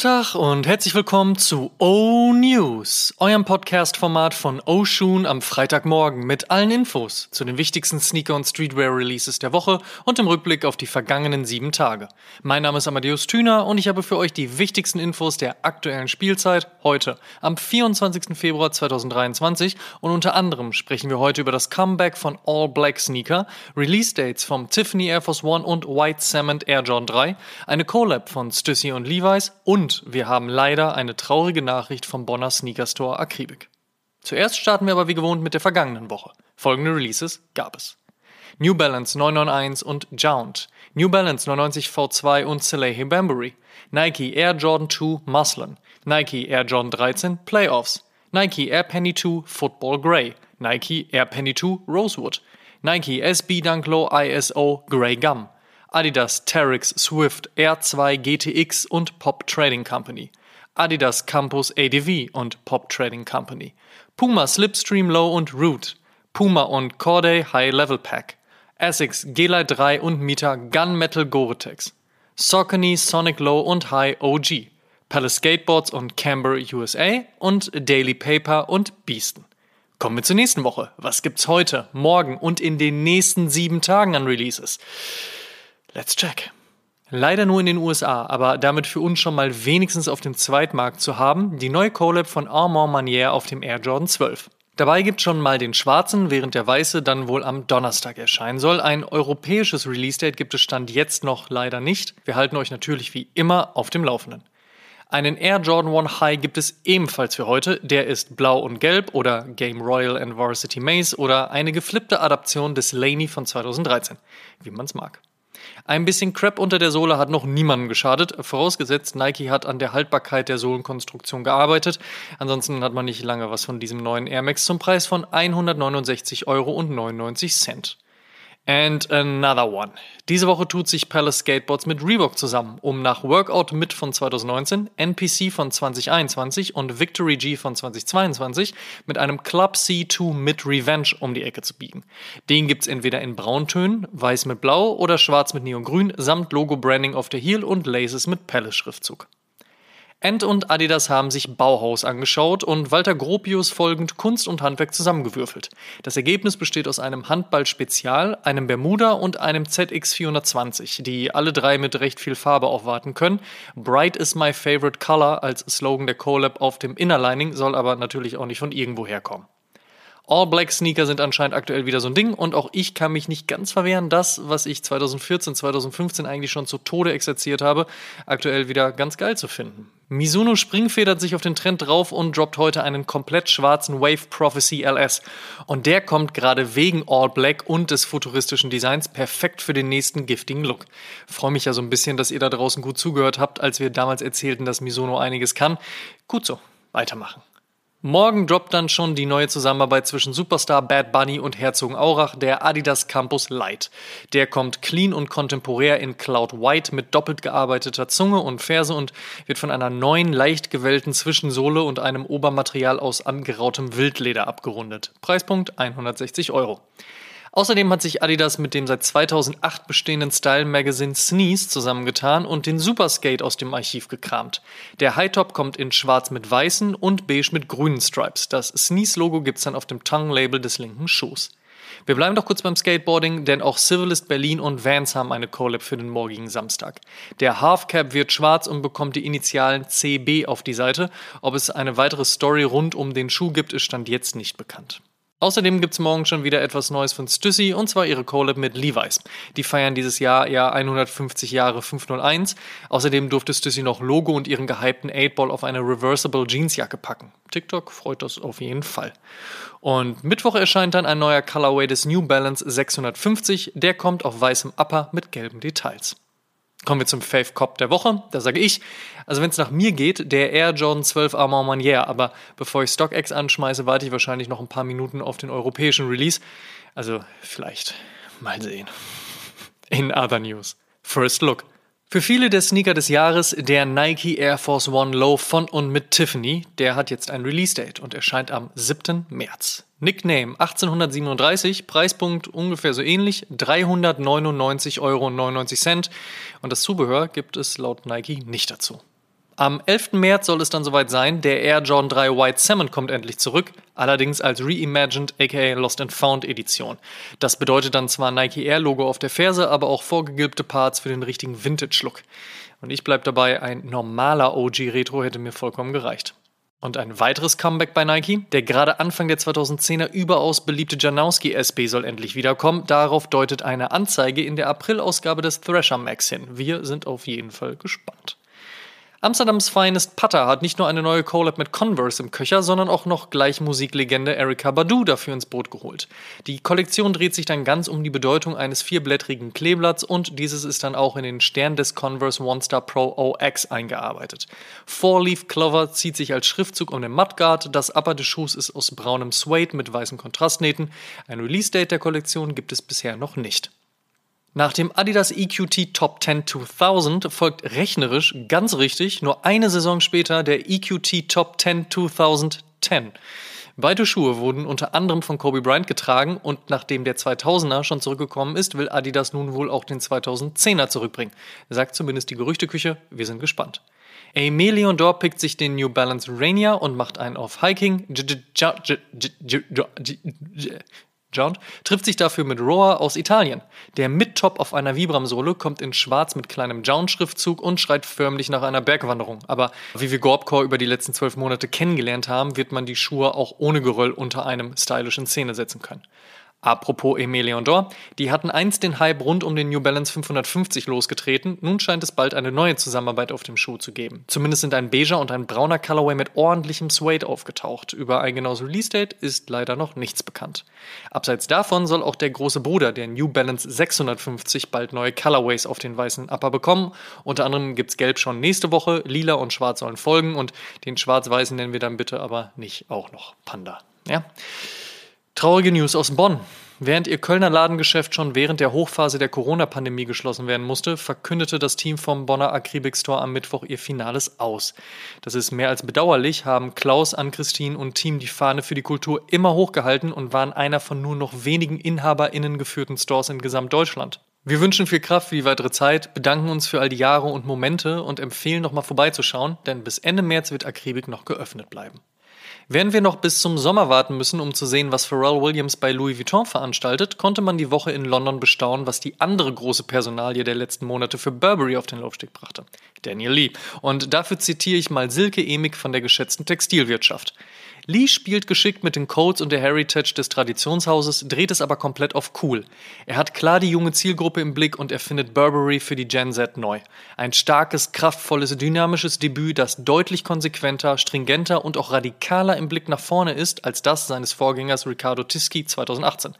Tag und herzlich willkommen zu O News, eurem Podcast-Format von O am Freitagmorgen mit allen Infos zu den wichtigsten Sneaker- und Streetwear-Releases der Woche und im Rückblick auf die vergangenen sieben Tage. Mein Name ist Amadeus Thüner und ich habe für euch die wichtigsten Infos der aktuellen Spielzeit heute, am 24. Februar 2023 und unter anderem sprechen wir heute über das Comeback von All Black Sneaker, Release-Dates vom Tiffany Air Force One und White Cement Air Jordan 3, eine Collab von Stussy und Levi's Hinweis und wir haben leider eine traurige Nachricht vom Bonner Sneaker Store Akribik. Zuerst starten wir aber wie gewohnt mit der vergangenen Woche. Folgende Releases gab es. New Balance 991 und Jount, New Balance 99 V2 und Salehi Bambury, Nike Air Jordan 2 Muslin, Nike Air Jordan 13 Playoffs, Nike Air Penny 2 Football Grey, Nike Air Penny 2 Rosewood, Nike SB Dunk Low ISO Grey Gum, Adidas Terex Swift R2 GTX und Pop Trading Company, Adidas Campus ADV und Pop Trading Company, Puma Slipstream Low und Root, Puma und Corday High Level Pack, Essex G-Lite 3 und Mita Gunmetal Gore-Tex, Saucony Sonic Low und High OG, Palace Skateboards und Camber USA und Daily Paper und Beasten. Kommen wir zur nächsten Woche. Was gibt's heute, morgen und in den nächsten sieben Tagen an Releases? Let's check. Leider nur in den USA, aber damit für uns schon mal wenigstens auf dem Zweitmarkt zu haben, die neue Collab von Armand Manier auf dem Air Jordan 12. Dabei gibt schon mal den schwarzen, während der weiße dann wohl am Donnerstag erscheinen soll. Ein europäisches Release-Date gibt es Stand jetzt noch leider nicht. Wir halten euch natürlich wie immer auf dem Laufenden. Einen Air Jordan 1 High gibt es ebenfalls für heute. Der ist blau und gelb oder Game Royal and Varsity Maze oder eine geflippte Adaption des Laney von 2013, wie man es mag. Ein bisschen Crap unter der Sohle hat noch niemandem geschadet, vorausgesetzt Nike hat an der Haltbarkeit der Sohlenkonstruktion gearbeitet. Ansonsten hat man nicht lange was von diesem neuen Air Max zum Preis von 169,99 Euro. And another one. Diese Woche tut sich Palace Skateboards mit Reebok zusammen, um nach Workout mit von 2019, NPC von 2021 und Victory G von 2022 mit einem Club C2 mit Revenge um die Ecke zu biegen. Den gibt's entweder in Brauntönen, weiß mit Blau oder schwarz mit Neongrün samt Logo-Branding auf der Heel und Laces mit Palace-Schriftzug. End und Adidas haben sich Bauhaus angeschaut und Walter Gropius folgend Kunst und Handwerk zusammengewürfelt. Das Ergebnis besteht aus einem Handball-Spezial, einem Bermuda und einem ZX420, die alle drei mit recht viel Farbe aufwarten können. Bright is my favorite color als Slogan der Collab auf dem Innerlining soll aber natürlich auch nicht von irgendwo herkommen. All-Black-Sneaker sind anscheinend aktuell wieder so ein Ding und auch ich kann mich nicht ganz verwehren, das, was ich 2014, 2015 eigentlich schon zu Tode exerziert habe, aktuell wieder ganz geil zu finden. Mizuno springfedert sich auf den Trend drauf und droppt heute einen komplett schwarzen Wave Prophecy LS. Und der kommt gerade wegen All Black und des futuristischen Designs perfekt für den nächsten giftigen Look. Freue mich ja so ein bisschen, dass ihr da draußen gut zugehört habt, als wir damals erzählten, dass Mizuno einiges kann. Gut so, weitermachen. Morgen droppt dann schon die neue Zusammenarbeit zwischen Superstar Bad Bunny und Herzogenaurach, der Adidas Campus Light. Der kommt clean und kontemporär in Cloud White mit doppelt gearbeiteter Zunge und Ferse und wird von einer neuen, leicht gewellten Zwischensohle und einem Obermaterial aus angerautem Wildleder abgerundet. Preispunkt 160 Euro. Außerdem hat sich Adidas mit dem seit 2008 bestehenden Style Magazine Sneeze zusammengetan und den Superskate aus dem Archiv gekramt. Der Hightop kommt in schwarz mit weißen und beige mit grünen Stripes. Das Sneeze-Logo gibt's dann auf dem Tongue-Label des linken Schuhs. Wir bleiben doch kurz beim Skateboarding, denn auch Civilist Berlin und Vans haben eine Collab für den morgigen Samstag. Der Halfcap wird schwarz und bekommt die Initialen CB auf die Seite. Ob es eine weitere Story rund um den Schuh gibt, ist Stand jetzt nicht bekannt. Außerdem gibt's morgen schon wieder etwas Neues von Stussy und zwar ihre Collab mit Levi's. Die feiern dieses Jahr ja 150 Jahre 501. Außerdem durfte Stussy noch Logo und ihren gehypten 8-Ball auf eine Reversible Jeansjacke packen. TikTok freut das auf jeden Fall. Und Mittwoch erscheint dann ein neuer Colorway des New Balance 650. Der kommt auf weißem Upper mit gelben Details. Kommen wir zum Fave Cop der Woche. Da sage ich, also wenn es nach mir geht, der Air Jordan 12 Armand Manier. Aber bevor ich StockX anschmeiße, warte ich wahrscheinlich noch ein paar Minuten auf den europäischen Release. Also vielleicht mal sehen. In other news. First Look. Für viele der Sneaker des Jahres der Nike Air Force One Low von und mit Tiffany. Der hat jetzt ein Release-Date und erscheint am 7. März. Nickname 1837, Preispunkt ungefähr so ähnlich, 399,99 Euro. Und das Zubehör gibt es laut Nike nicht dazu. Am 11. März soll es dann soweit sein, der Air Jordan 3 White Salmon kommt endlich zurück, allerdings als Reimagined aka Lost and Found Edition. Das bedeutet dann zwar Nike Air Logo auf der Ferse, aber auch vorgegilbte Parts für den richtigen Vintage-Look. Und ich bleib dabei, ein normaler OG Retro hätte mir vollkommen gereicht. Und ein weiteres Comeback bei Nike. Der gerade Anfang der 2010er überaus beliebte Janowski SB soll endlich wiederkommen. Darauf deutet eine Anzeige in der Aprilausgabe des Thrasher Max hin. Wir sind auf jeden Fall gespannt. Amsterdams Finest Putter hat nicht nur eine neue Collab mit Converse im Köcher, sondern auch noch gleich Musiklegende Erika Badu dafür ins Boot geholt. Die Kollektion dreht sich dann ganz um die Bedeutung eines vierblättrigen Kleeblatts und dieses ist dann auch in den Stern des Converse One Star Pro OX eingearbeitet. Four Leaf Clover zieht sich als Schriftzug um den Mudguard, das Upper des Schuhs ist aus braunem Suede mit weißen Kontrastnähten. Ein Release-Date der Kollektion gibt es bisher noch nicht. Nach dem Adidas EQT Top 10 2000 folgt rechnerisch ganz richtig nur eine Saison später der EQT Top 10 2010. Beide Schuhe wurden unter anderem von Kobe Bryant getragen und nachdem der 2000er schon zurückgekommen ist, will Adidas nun wohl auch den 2010er zurückbringen. Sagt zumindest die Gerüchteküche, wir sind gespannt. Aimé Leondor pickt sich den New Balance Rainier und macht einen auf Hiking. John trifft sich dafür mit Roa aus Italien. Der Mid-Top auf einer Vibram-Sohle kommt in schwarz mit kleinem Jown-Schriftzug und schreit förmlich nach einer Bergwanderung. Aber wie wir Gorbcore über die letzten zwölf Monate kennengelernt haben, wird man die Schuhe auch ohne Geröll unter einem stylischen Szene setzen können. Apropos Aimé Leondor, die hatten einst den Hype rund um den New Balance 550 losgetreten, nun scheint es bald eine neue Zusammenarbeit auf dem Schuh zu geben. Zumindest sind ein beiger und ein brauner Colorway mit ordentlichem Suede aufgetaucht. Über ein genaues Release-Date ist leider noch nichts bekannt. Abseits davon soll auch der große Bruder, der New Balance 650, bald neue Colorways auf den weißen Upper bekommen. Unter anderem gibt's Gelb schon nächste Woche, Lila und Schwarz sollen folgen und den Schwarz-Weißen nennen wir dann bitte aber nicht auch noch Panda. Ja? Traurige News aus Bonn. Während ihr Kölner Ladengeschäft schon während der Hochphase der Corona-Pandemie geschlossen werden musste, verkündete das Team vom Bonner Akribik Store am Mittwoch ihr Finales aus. Das ist mehr als bedauerlich, haben Klaus, Ann-Christine und Team die Fahne für die Kultur immer hochgehalten und waren einer von nur noch wenigen InhaberInnen geführten Stores in Gesamtdeutschland. Wir wünschen viel Kraft für die weitere Zeit, bedanken uns für all die Jahre und Momente und empfehlen nochmal vorbeizuschauen, denn bis Ende März wird Akribik noch geöffnet bleiben. Während wir noch bis zum Sommer warten müssen, um zu sehen, was Pharrell Williams bei Louis Vuitton veranstaltet, konnte man die Woche in London bestaunen, was die andere große Personalie der letzten Monate für Burberry auf den Laufsteg brachte. Daniel Lee. Und dafür zitiere ich mal Silke Emig von der geschätzten Textilwirtschaft. Lee spielt geschickt mit den Codes und der Heritage des Traditionshauses, dreht es aber komplett auf cool. Er hat klar die junge Zielgruppe im Blick und erfindet Burberry für die Gen Z neu. Ein starkes, kraftvolles, dynamisches Debüt, das deutlich konsequenter, stringenter und auch radikaler im Blick nach vorne ist als das seines Vorgängers Riccardo Tisci 2018.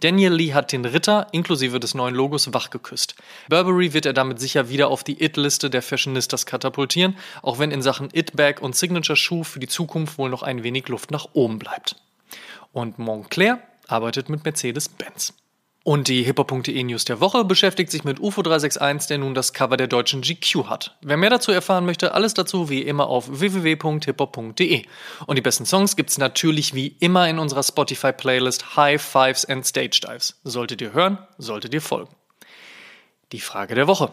Daniel Lee hat den Ritter inklusive des neuen Logos wachgeküsst. Burberry wird er damit sicher wieder auf die It-Liste der Fashionistas katapultieren, auch wenn in Sachen It-Bag und Signature-Schuh für die Zukunft wohl noch ein wenig Luft nach oben bleibt. Und Montclair arbeitet mit Mercedes-Benz. Und die hiphop.de News der Woche beschäftigt sich mit UFO 361, der nun das Cover der deutschen GQ hat. Wer mehr dazu erfahren möchte, alles dazu wie immer auf www.hiphop.de. Und die besten Songs gibt's natürlich wie immer in unserer Spotify-Playlist High Fives and Stage Dives. Solltet ihr hören, solltet ihr folgen. Die Frage der Woche.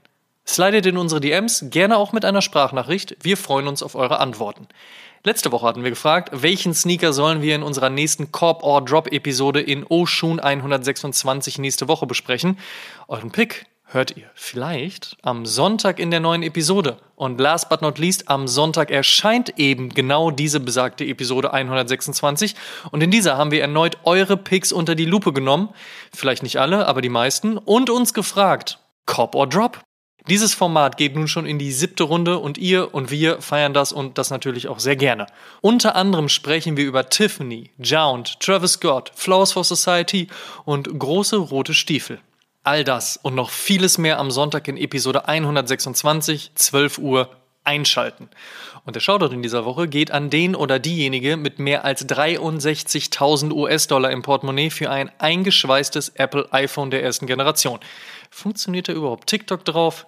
Slidet in unsere DMs, gerne auch mit einer Sprachnachricht. Wir freuen uns auf eure Antworten. Letzte Woche hatten wir gefragt, welchen Sneaker sollen wir in unserer nächsten Corp or Drop Episode in Oshun 126 nächste Woche besprechen. Euren Pick hört ihr vielleicht am Sonntag in der neuen Episode. Und last but not least, am Sonntag erscheint eben genau diese besagte Episode 126. Und in dieser haben wir erneut eure Picks unter die Lupe genommen. Vielleicht nicht alle, aber die meisten. Und uns gefragt, Cop or Drop? Dieses Format geht nun schon in die siebte Runde und ihr und wir feiern das und das natürlich auch sehr gerne. Unter anderem sprechen wir über Tiffany, Jound, Travis Scott, Flowers for Society und große rote Stiefel. All das und noch vieles mehr am Sonntag in Episode 126, 12 Uhr. einschalten. Und der Shoutout in dieser Woche geht an den oder diejenige mit mehr als 63.000 US-Dollar im Portemonnaie für ein eingeschweißtes Apple iPhone der ersten Generation. Funktioniert da überhaupt TikTok drauf?